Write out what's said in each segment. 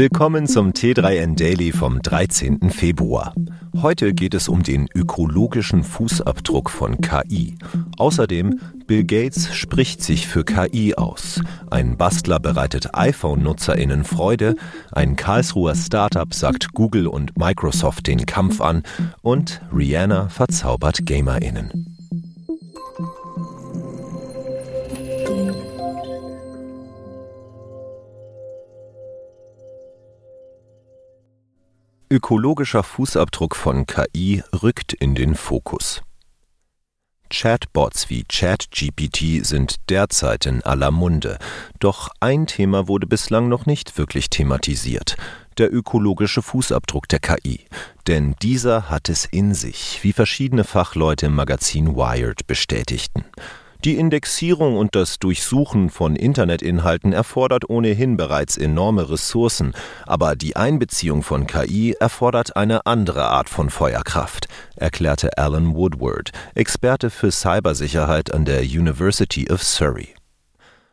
Willkommen zum T3N Daily vom 13. Februar. Heute geht es um den ökologischen Fußabdruck von KI. Außerdem, Bill Gates spricht sich für KI aus. Ein Bastler bereitet iPhone-NutzerInnen Freude. Ein Karlsruher Startup sagt Google und Microsoft den Kampf an. Und Rihanna verzaubert GamerInnen. Ökologischer Fußabdruck von KI rückt in den Fokus. Chatbots wie ChatGPT sind derzeit in aller Munde. Doch ein Thema wurde bislang noch nicht wirklich thematisiert. Der ökologische Fußabdruck der KI. Denn dieser hat es in sich, wie verschiedene Fachleute im Magazin Wired bestätigten. Die Indexierung und das Durchsuchen von Internetinhalten erfordert ohnehin bereits enorme Ressourcen, aber die Einbeziehung von KI erfordert eine andere Art von Feuerkraft, erklärte Alan Woodward, Experte für Cybersicherheit an der University of Surrey.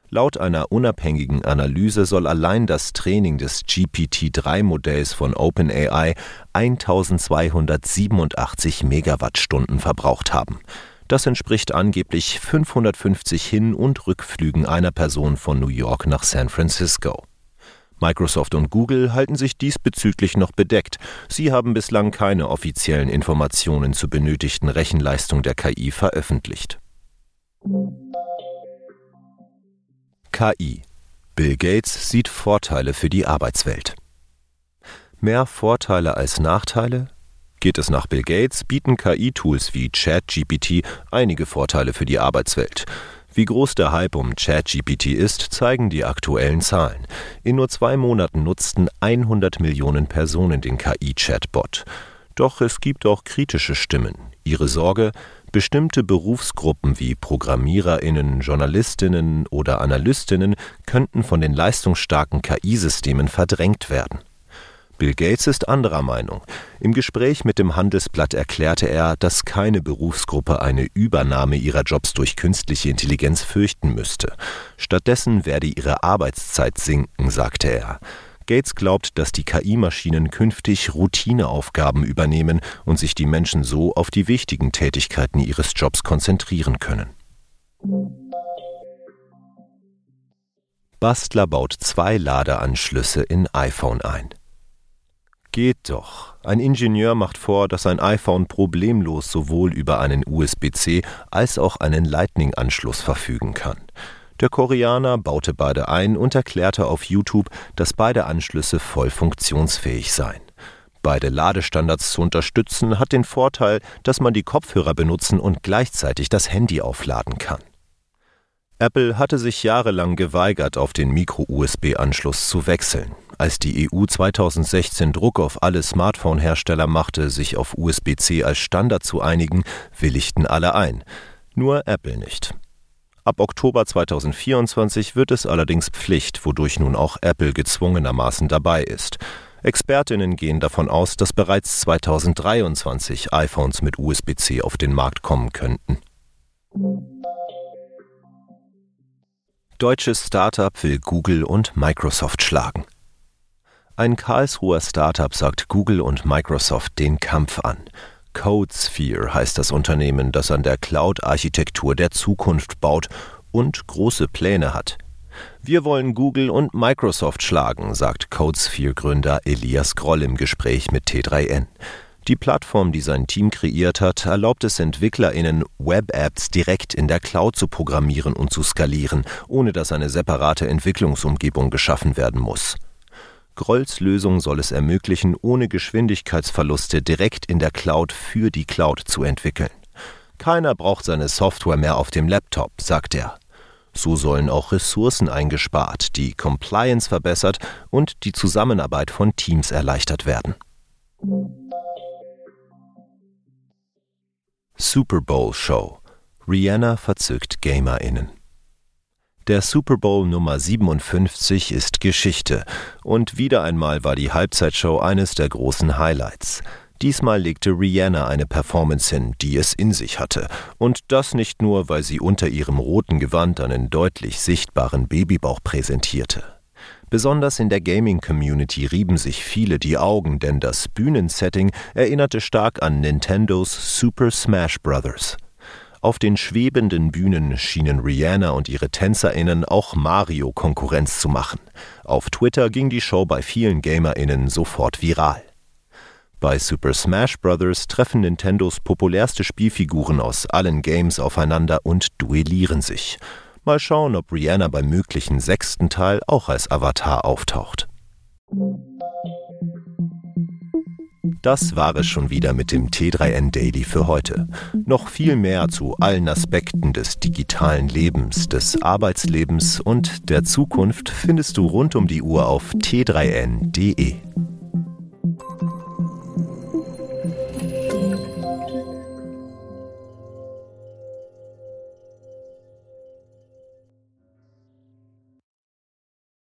Laut einer unabhängigen Analyse soll allein das Training des GPT-3-Modells von OpenAI 1287 Megawattstunden verbraucht haben. Das entspricht angeblich 550 Hin- und Rückflügen einer Person von New York nach San Francisco. Microsoft und Google halten sich diesbezüglich noch bedeckt. Sie haben bislang keine offiziellen Informationen zur benötigten Rechenleistung der KI veröffentlicht. KI. Bill Gates sieht Vorteile für die Arbeitswelt. Mehr Vorteile als Nachteile? Geht es nach Bill Gates, bieten KI-Tools wie ChatGPT einige Vorteile für die Arbeitswelt. Wie groß der Hype um ChatGPT ist, zeigen die aktuellen Zahlen. In nur zwei Monaten nutzten 100 Millionen Personen den KI-Chatbot. Doch es gibt auch kritische Stimmen. Ihre Sorge, bestimmte Berufsgruppen wie Programmiererinnen, Journalistinnen oder Analystinnen könnten von den leistungsstarken KI-Systemen verdrängt werden. Bill Gates ist anderer Meinung. Im Gespräch mit dem Handelsblatt erklärte er, dass keine Berufsgruppe eine Übernahme ihrer Jobs durch künstliche Intelligenz fürchten müsste. Stattdessen werde ihre Arbeitszeit sinken, sagte er. Gates glaubt, dass die KI-Maschinen künftig Routineaufgaben übernehmen und sich die Menschen so auf die wichtigen Tätigkeiten ihres Jobs konzentrieren können. Bastler baut zwei Ladeanschlüsse in iPhone ein. Geht doch. Ein Ingenieur macht vor, dass ein iPhone problemlos sowohl über einen USB-C als auch einen Lightning-Anschluss verfügen kann. Der Koreaner baute beide ein und erklärte auf YouTube, dass beide Anschlüsse voll funktionsfähig seien. Beide Ladestandards zu unterstützen hat den Vorteil, dass man die Kopfhörer benutzen und gleichzeitig das Handy aufladen kann. Apple hatte sich jahrelang geweigert, auf den Micro-USB-Anschluss zu wechseln. Als die EU 2016 Druck auf alle Smartphone-Hersteller machte, sich auf USB-C als Standard zu einigen, willigten alle ein. Nur Apple nicht. Ab Oktober 2024 wird es allerdings Pflicht, wodurch nun auch Apple gezwungenermaßen dabei ist. Expertinnen gehen davon aus, dass bereits 2023 iPhones mit USB-C auf den Markt kommen könnten. Deutsches Startup will Google und Microsoft schlagen. Ein Karlsruher Startup sagt Google und Microsoft den Kampf an. CodeSphere heißt das Unternehmen, das an der Cloud-Architektur der Zukunft baut und große Pläne hat. Wir wollen Google und Microsoft schlagen, sagt CodeSphere-Gründer Elias Groll im Gespräch mit T3N. Die Plattform, die sein Team kreiert hat, erlaubt es EntwicklerInnen, Web-Apps direkt in der Cloud zu programmieren und zu skalieren, ohne dass eine separate Entwicklungsumgebung geschaffen werden muss. Grolls Lösung soll es ermöglichen, ohne Geschwindigkeitsverluste direkt in der Cloud für die Cloud zu entwickeln. Keiner braucht seine Software mehr auf dem Laptop, sagt er. So sollen auch Ressourcen eingespart, die Compliance verbessert und die Zusammenarbeit von Teams erleichtert werden. Super Bowl Show. Rihanna verzückt GamerInnen. Der Super Bowl Nummer 57 ist Geschichte und wieder einmal war die Halbzeitshow eines der großen Highlights. Diesmal legte Rihanna eine Performance hin, die es in sich hatte. Und das nicht nur, weil sie unter ihrem roten Gewand einen deutlich sichtbaren Babybauch präsentierte. Besonders in der Gaming-Community rieben sich viele die Augen, denn das Bühnensetting erinnerte stark an Nintendos Super Smash Bros. Auf den schwebenden Bühnen schienen Rihanna und ihre TänzerInnen auch Mario Konkurrenz zu machen. Auf Twitter ging die Show bei vielen GamerInnen sofort viral. Bei Super Smash Bros. treffen Nintendos populärste Spielfiguren aus allen Games aufeinander und duellieren sich. Mal schauen, ob Rihanna beim möglichen sechsten Teil auch als Avatar auftaucht. Das war es schon wieder mit dem T3N Daily für heute. Noch viel mehr zu allen Aspekten des digitalen Lebens, des Arbeitslebens und der Zukunft findest du rund um die Uhr auf t3n.de.